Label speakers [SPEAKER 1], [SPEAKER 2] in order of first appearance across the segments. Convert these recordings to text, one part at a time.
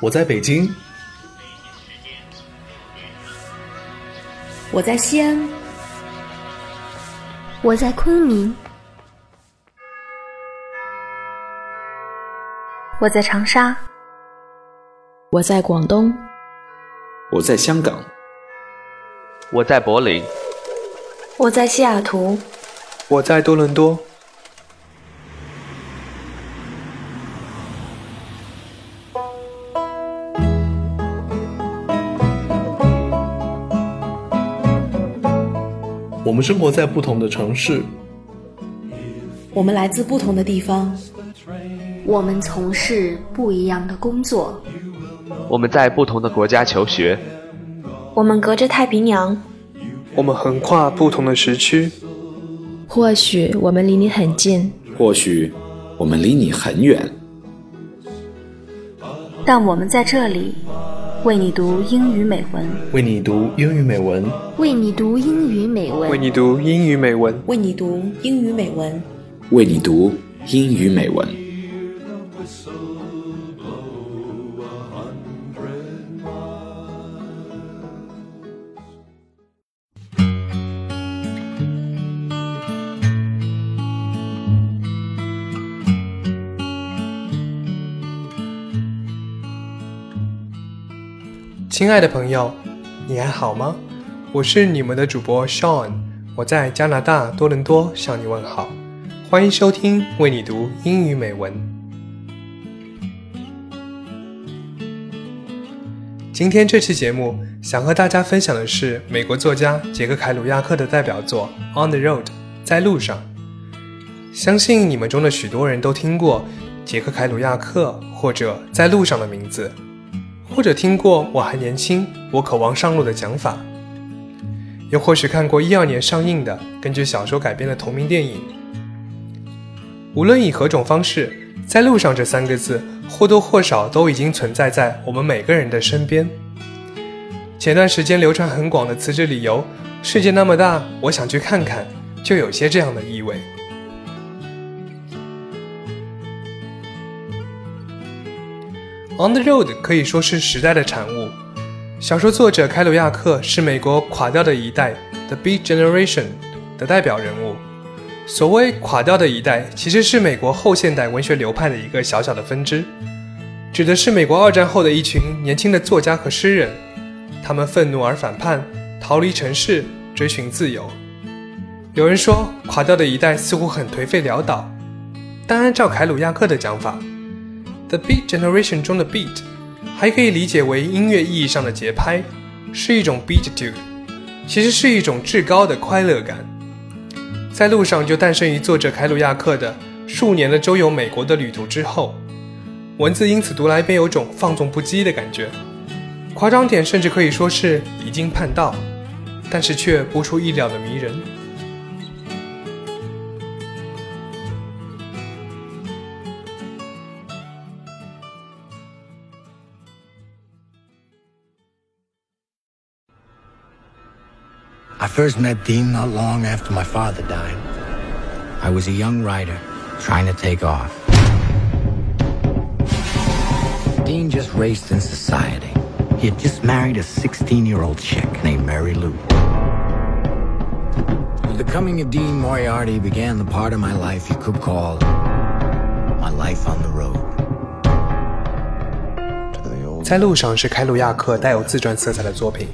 [SPEAKER 1] 我在北京，
[SPEAKER 2] 我在西安，
[SPEAKER 3] 我在昆明，
[SPEAKER 4] 我在长沙，
[SPEAKER 5] 我在广东，
[SPEAKER 6] 我在香港，
[SPEAKER 7] 我在柏林，
[SPEAKER 4] 我在西雅图，
[SPEAKER 8] 我在多伦多。
[SPEAKER 1] 们生活在不同的城市，
[SPEAKER 2] 我们来自不同的地方，
[SPEAKER 3] 我们从事不一样的工作，
[SPEAKER 7] 我们在不同的国家求学，
[SPEAKER 4] 我们隔着太平洋，
[SPEAKER 8] 我们横跨不同的时区。
[SPEAKER 5] 或许我们离你很近，
[SPEAKER 6] 或许我们离你很远，
[SPEAKER 4] 但我们在这里。为你读英语美文，
[SPEAKER 1] 为你读英语美文，
[SPEAKER 3] 为你读英语美文，
[SPEAKER 8] 为你读英语美文，
[SPEAKER 2] 为你读英语美文，
[SPEAKER 6] 为你读英语美文。
[SPEAKER 8] 亲爱的朋友，你还好吗？我是你们的主播 Sean，我在加拿大多伦多向你问好，欢迎收听为你读英语美文。今天这期节目想和大家分享的是美国作家杰克·凯鲁亚克的代表作《On the Road》在路上。相信你们中的许多人都听过杰克·凯鲁亚克或者在路上的名字。或者听过“我还年轻，我渴望上路”的讲法，又或许看过一二年上映的根据小说改编的同名电影。无论以何种方式，在路上这三个字或多或少都已经存在在我们每个人的身边。前段时间流传很广的辞职理由“世界那么大，我想去看看”，就有些这样的意味。On the Road 可以说是时代的产物。小说作者凯鲁亚克是美国垮掉的一代 （The Beat Generation） 的代表人物。所谓垮掉的一代，其实是美国后现代文学流派的一个小小的分支，指的是美国二战后的一群年轻的作家和诗人。他们愤怒而反叛，逃离城市，追寻自由。有人说，垮掉的一代似乎很颓废潦倒，但按照凯鲁亚克的讲法，The Beat Generation 中的 beat，还可以理解为音乐意义上的节拍，是一种 beatitude，其实是一种至高的快乐感。在路上就诞生于作者凯鲁亚克的数年的周游美国的旅途之后，文字因此读来便有种放纵不羁的感觉，夸张点甚至可以说是离经叛道，但是却不出意料的迷人。
[SPEAKER 9] I first met Dean not long after my father died. I was a young writer trying to take off. Dean just raced in society. He had just married a 16 year old chick named Mary Lou. With the coming of Dean Moriarty began the part of my life you could call my life on the road.
[SPEAKER 8] 在路上是凯鲁亚克带有自传色彩的作品。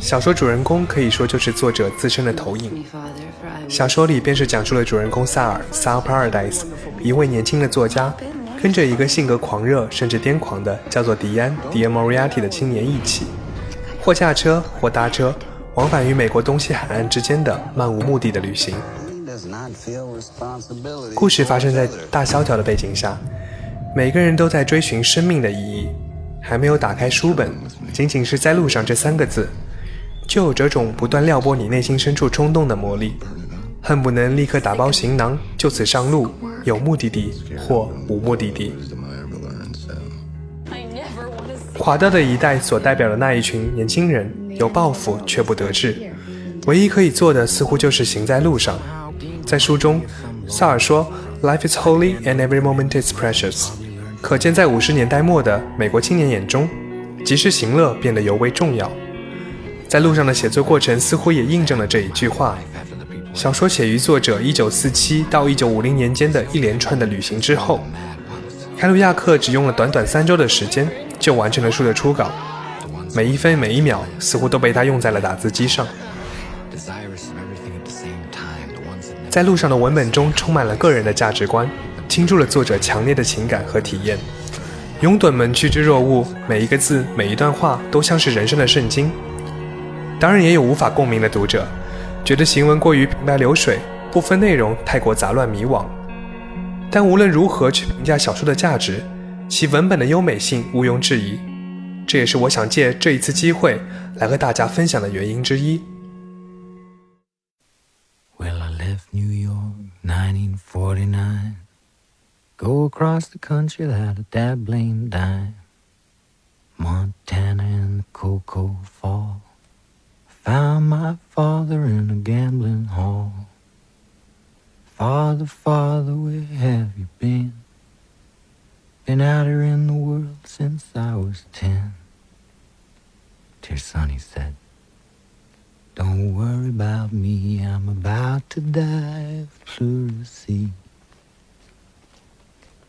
[SPEAKER 8] 小说主人公可以说就是作者自身的投影。小说里便是讲述了主人公萨尔 （Sal Paradise） 一位年轻的作家，跟着一个性格狂热甚至癫狂的叫做迪安 （Dian Moriarty） 的青年一起，或驾车或搭车，往返于美国东西海岸之间的漫无目的的旅行。故事发生在大萧条的背景下，每个人都在追寻生命的意义，还没有打开书本，仅仅是在路上这三个字。就有这种不断撩拨你内心深处冲动的魔力，恨不能立刻打包行囊，就此上路，有目的地或无目的地。垮掉的一代所代表的那一群年轻人，有抱负却不得志，唯一可以做的似乎就是行在路上。在书中，萨尔说：“Life is holy and every moment is precious。”可见，在五十年代末的美国青年眼中，及时行乐变得尤为重要。在路上的写作过程似乎也印证了这一句话。小说写于作者1947到1950年间的一连串的旅行之后，凯鲁亚克只用了短短三周的时间就完成了书的初稿，每一分每一秒似乎都被他用在了打字机上。在路上的文本中充满了个人的价值观，倾注了作者强烈的情感和体验。拥趸们趋之若鹜，每一个字每一段话都像是人生的圣经。当然，也有无法共鸣的读者。觉得行文过于平白流水，部分内容太过杂乱迷惘。但无论如何去评价小说的价值，其文本的优美性毋庸置疑。这也是我想借这一次机会来和大家分享的原因之一。
[SPEAKER 9] Well, I left New York, 1949. Go across the country without a dabbling dime. Montana and the cocoa fall. Found my father in a gambling hall. Father, father, where have you been? Been out here in the world since I was ten. Dear son, he said, don't worry about me, I'm about to die the sea.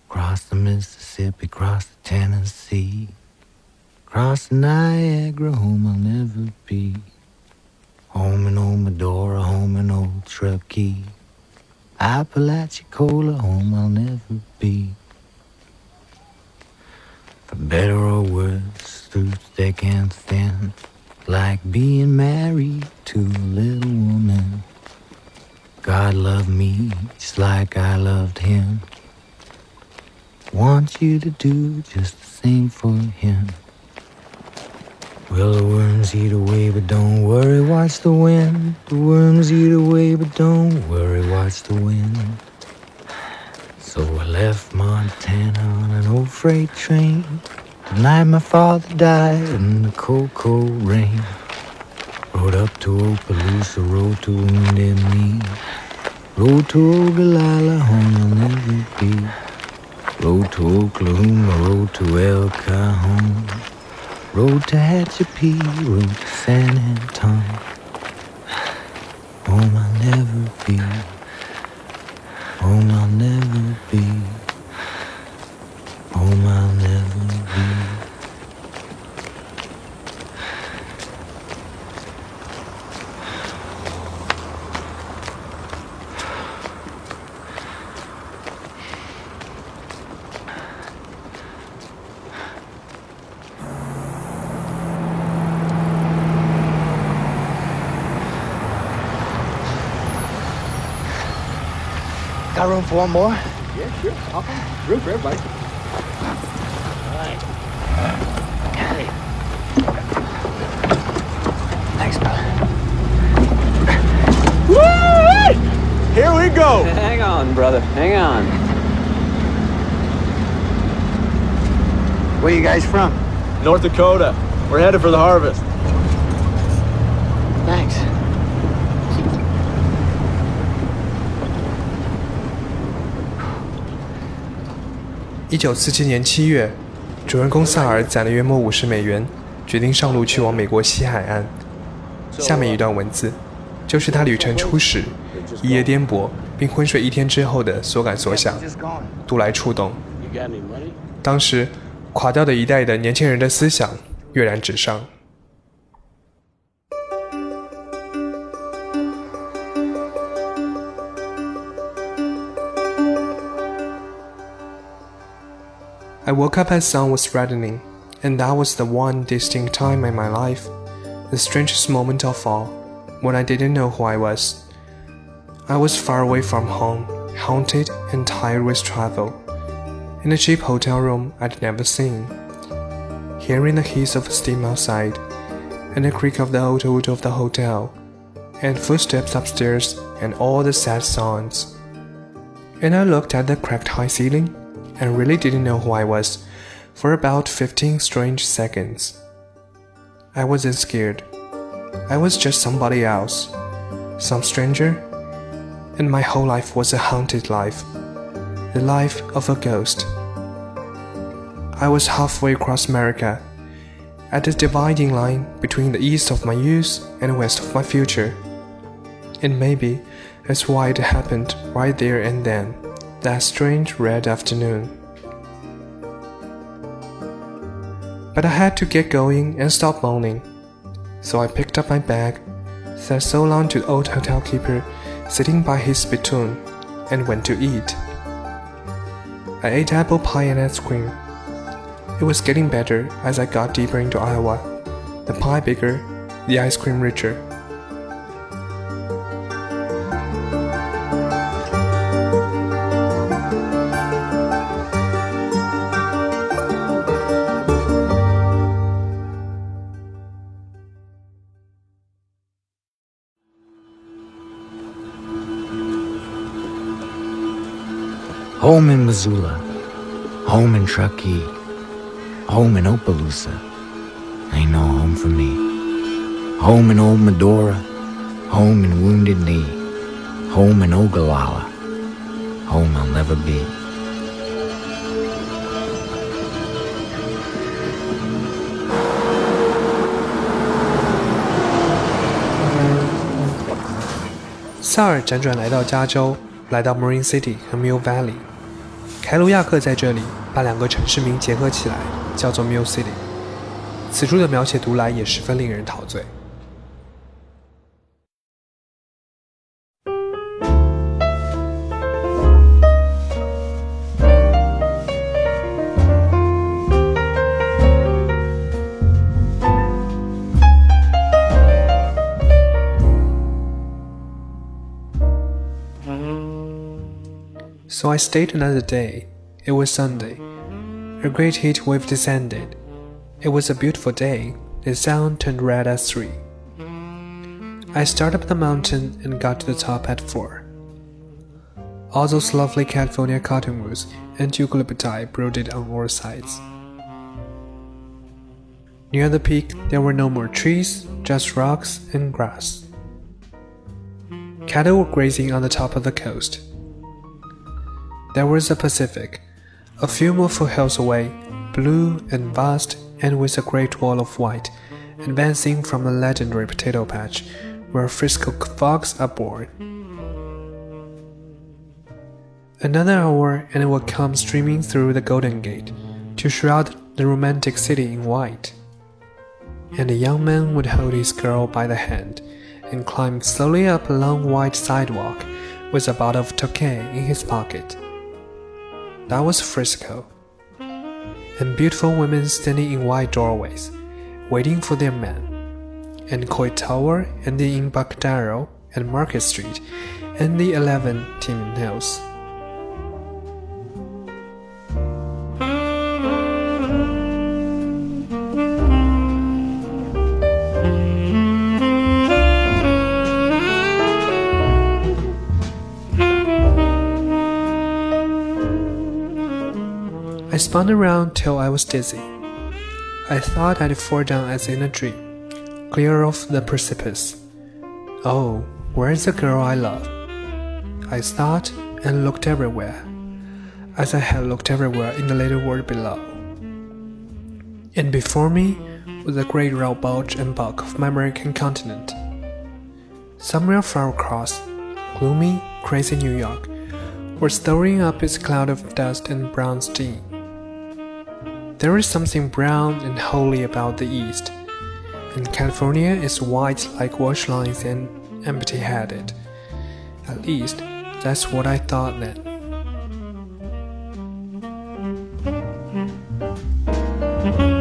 [SPEAKER 9] Cross the Mississippi, cross the Tennessee, cross the Niagara, home I'll never be. Home in Old Medora, home in Old Truckee. Apalachicola, home I'll never be. For better or worse, through thick and thin, like being married to a little woman. God loved me just like I loved him. Want you to do just the same for him. Well, the worms eat away, but don't worry, watch the wind. The worms eat away, but don't worry, watch the wind. So I left Montana on an old freight train. The night my father died in the cold, cold rain. Rode up to Opelousas, rode to Wounded Knee. Rode to Ogallala, never be. Rode to Oklahoma, rode to El Cajon. Road to Tehachapi, road to San Antonio. Home I'll never be. Home I'll never be. Home I'll never be.
[SPEAKER 10] Got room for one more? Yeah, sure. Hop on. Room for everybody. All right. Hey. Thanks, brother. Woo! Here we go.
[SPEAKER 11] Hang on, brother. Hang on.
[SPEAKER 10] Where you guys from?
[SPEAKER 12] North Dakota. We're headed for the harvest.
[SPEAKER 8] 一九四七年七月，主人公萨尔攒了约莫五十美元，决定上路去往美国西海岸。下面一段文字，就是他旅程初始、一夜颠簸并昏睡一天之后的所感所想，读来触动。当时，垮掉的一代的年轻人的思想跃然纸上。I woke up as sun was reddening, and that was the one distinct time in my life, the strangest moment of all, when I didn't know who I was. I was far away from home, haunted and tired with travel, in a cheap hotel room I'd never seen, hearing the hiss of steam outside, and the creak of the old wood of the hotel, and footsteps upstairs, and all the sad sounds. And I looked at the cracked high ceiling and really didn't know who I was for about 15 strange seconds. I wasn't scared. I was just somebody else, some stranger, and my whole life was a haunted life, the life of a ghost. I was halfway across America, at the dividing line between the east of my youth and west of my future. And maybe that's why it happened right there and then, that strange red afternoon. But I had to get going and stop moaning. So I picked up my bag, said so long to the old hotel keeper sitting by his spittoon, and went to eat. I ate apple pie and ice cream. It was getting better as I got deeper into Iowa. The pie bigger, the ice cream richer.
[SPEAKER 9] home in Missoula, home in Truckee, home in Opelousas. Ain't no home for me. Home in Old Medora, home in Wounded Knee, home in Ogallala, home I'll never be.
[SPEAKER 8] Marin City 和 Mill Valley。凯鲁亚克在这里把两个城市名结合起来，叫做 m u s i c i t y。此处的描写读来也十分令人陶醉。So I stayed another day. It was Sunday. A great heat wave descended. It was a beautiful day. The sun turned red at three. I started up the mountain and got to the top at four. All those lovely California cottonwoods and eucalypti brooded on all sides. Near the peak, there were no more trees, just rocks and grass. Cattle were grazing on the top of the coast. There was the Pacific, a few more foothills away, blue and vast and with a great wall of white, advancing from the legendary potato patch where Frisco fogs are born. Another hour and it will come streaming through the Golden Gate to shroud the romantic city in white. And a young man would hold his girl by the hand and climb slowly up a long white sidewalk with a bottle of Tokay in his pocket. That was Frisco. And beautiful women standing in wide doorways, waiting for their men. And Coit Tower and the Embarcadero and Market Street and the 11 Timmins Hills. Spun around till I was dizzy. I thought I'd fall down as in a dream, clear of the precipice. Oh, where's the girl I love? I thought and looked everywhere, as I had looked everywhere in the little world below. And before me was the great round bulge and bulk of my American continent. Somewhere far across, gloomy, crazy New York was throwing up its cloud of dust and brown steam. There is something brown and holy about the East, and California is white like wash lines and empty headed. At least, that's what I thought then.
[SPEAKER 10] Mm-hmm.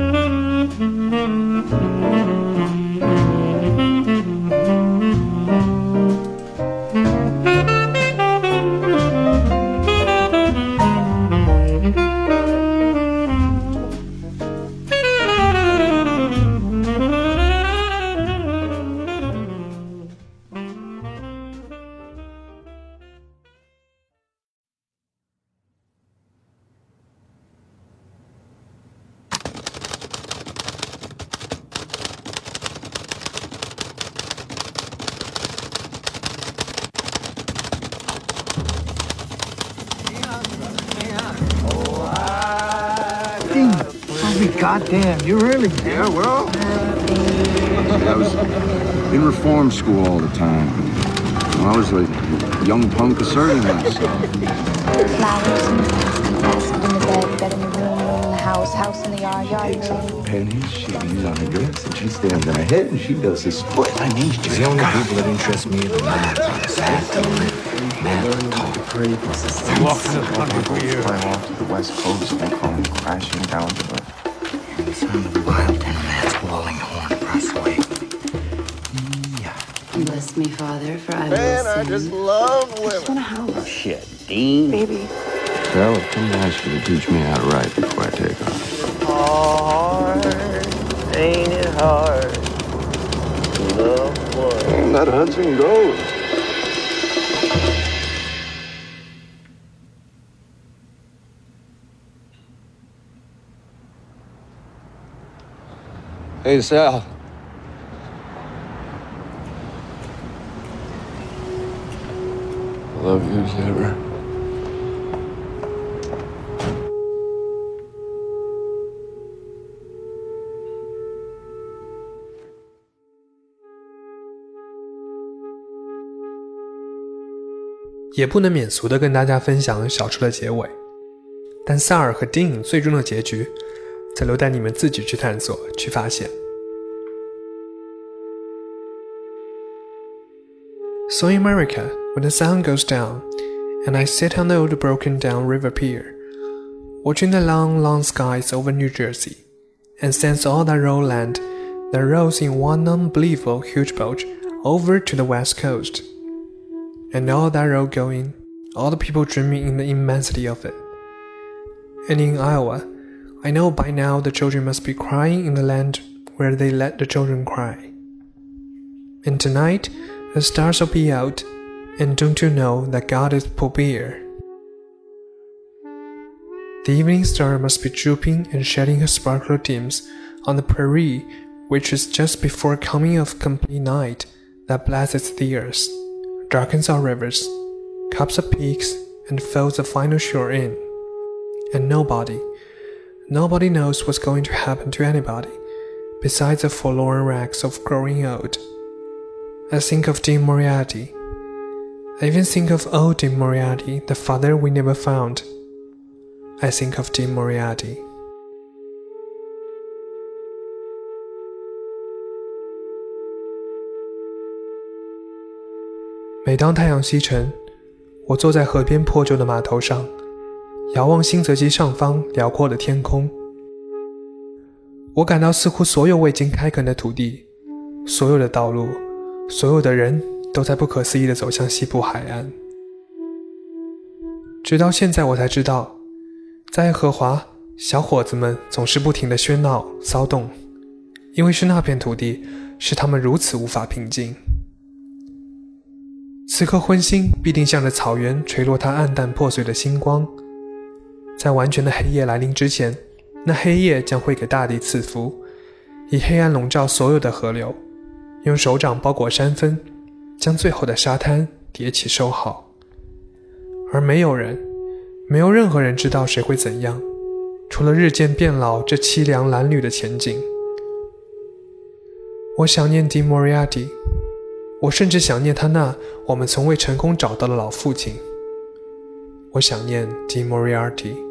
[SPEAKER 10] Goddamn. You really?
[SPEAKER 13] Yeah, well. I was in reform school all the time. I was a young punk asserting myself.
[SPEAKER 14] Flowers and fastened in the bed, bed in the room, room in the house, house in the yard, yard in the room.
[SPEAKER 13] Pennies, she leans on her dress, and she stands on her head, and she does this foot. I knees just
[SPEAKER 9] The only people that interest me are the men on the side. Men talk.
[SPEAKER 13] Walked in the country for years. Flying off to the west coast and come crashing down to earth.
[SPEAKER 9] Sound of wild and a man's blowing horn across the way.
[SPEAKER 15] Bless me, Father, for I
[SPEAKER 13] Man,
[SPEAKER 15] will
[SPEAKER 13] I
[SPEAKER 15] sing.
[SPEAKER 13] just love women.
[SPEAKER 15] Just want a house.
[SPEAKER 13] Oh, shit, Dean.
[SPEAKER 15] Baby.
[SPEAKER 13] Well, I'm gonna ask you to teach me how to write before I take off.
[SPEAKER 10] Hard, ain't it hard? to Love one.
[SPEAKER 13] That Hudson goes. Hey, Sal. I love you as ever.
[SPEAKER 8] 《也不能免俗的跟大家分享小说的结尾，但萨尔和丁颖最终的结局，则留待你们自己去探索、去发现。So in America, when the sun goes down, and I sit on the old broken down river pier, watching the long, long skies over New Jersey, and sense all that roll land that rolls in one unbelievable huge boat over to the west coast and all that road going, all the people dreaming in the immensity of it. And in Iowa, I know by now the children must be crying in the land where they let the children cry. And tonight, the stars will be out, and don't you know that God is Pooh Bear? The evening star must be drooping and shedding her sparkle dims on the prairie, which is just before coming of complete night that blesses the earth darkens our rivers, cups up peaks, and fills the final shore in. And nobody, nobody knows what's going to happen to anybody, besides the forlorn rags of growing old. I think of Dean Moriarty. I even think of old Dean Moriarty, the father we never found. I think of Dean Moriarty. 每当太阳西沉，我坐在河边破旧的码头上， 遥望新泽西上方辽阔的天空。我感到似乎所有未经开垦的土地，所有的道路，所有的人都在不可思议地走向西部海岸。直到现在，我才知道，在爱荷华，小伙子们总是不停地喧闹骚动，因为是那片土地使他们如此无法平静。此刻昏星必定向着草原垂落它暗淡破碎的星光，在完全的黑夜来临之前，那黑夜将会给大地赐福，以黑暗笼罩所有的河流，用手掌包裹山峰，将最后的沙滩叠起收好。而没有人，没有任何人知道谁会怎样，除了日渐变老这凄凉褴褛的前景。我想念迪莫瑞亚蒂。我甚至想念他那我们从未成功找到的老父亲。我想念 D. Moriarty。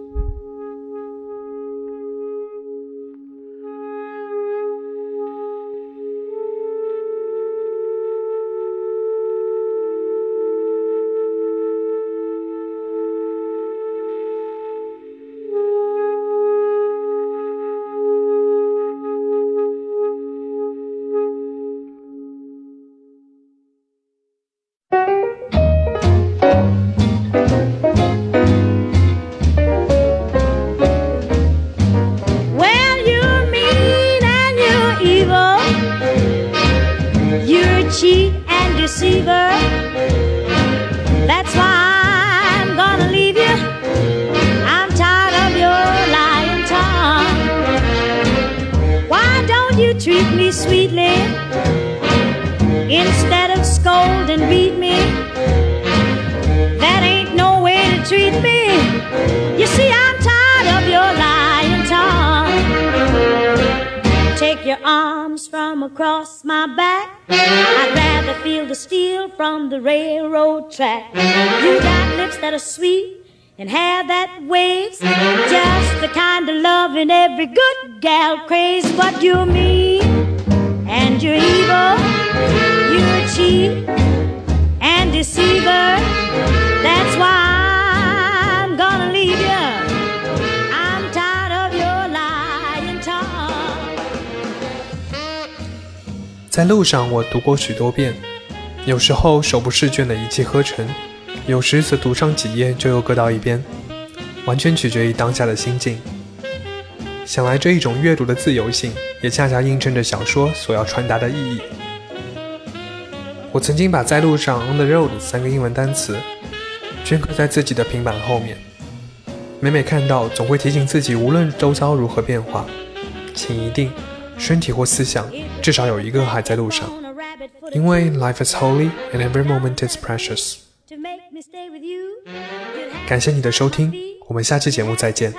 [SPEAKER 16] Across my back. I'd rather feel the steel from the railroad track. You got lips that are sweet and hair that waves. Just the kind of love loving every good gal craves. But you're mean and you're evil.
[SPEAKER 8] 在路上，我读过许多遍，有时候手不释卷的一气呵成，有时则读上几页就又搁到一边，完全取决于当下的心境。想来这一种阅读的自由性，也恰恰映衬着小说所要传达的意义。我曾经把在路上 on the road 三个英文单词镌刻在自己的平板后面，每每看到，总会提醒自己，无论周遭如何变化，请一定身体或思想至少有一个还在路上，因为 life is holy and every moment is precious。感谢你的收听，我们下期节目再见。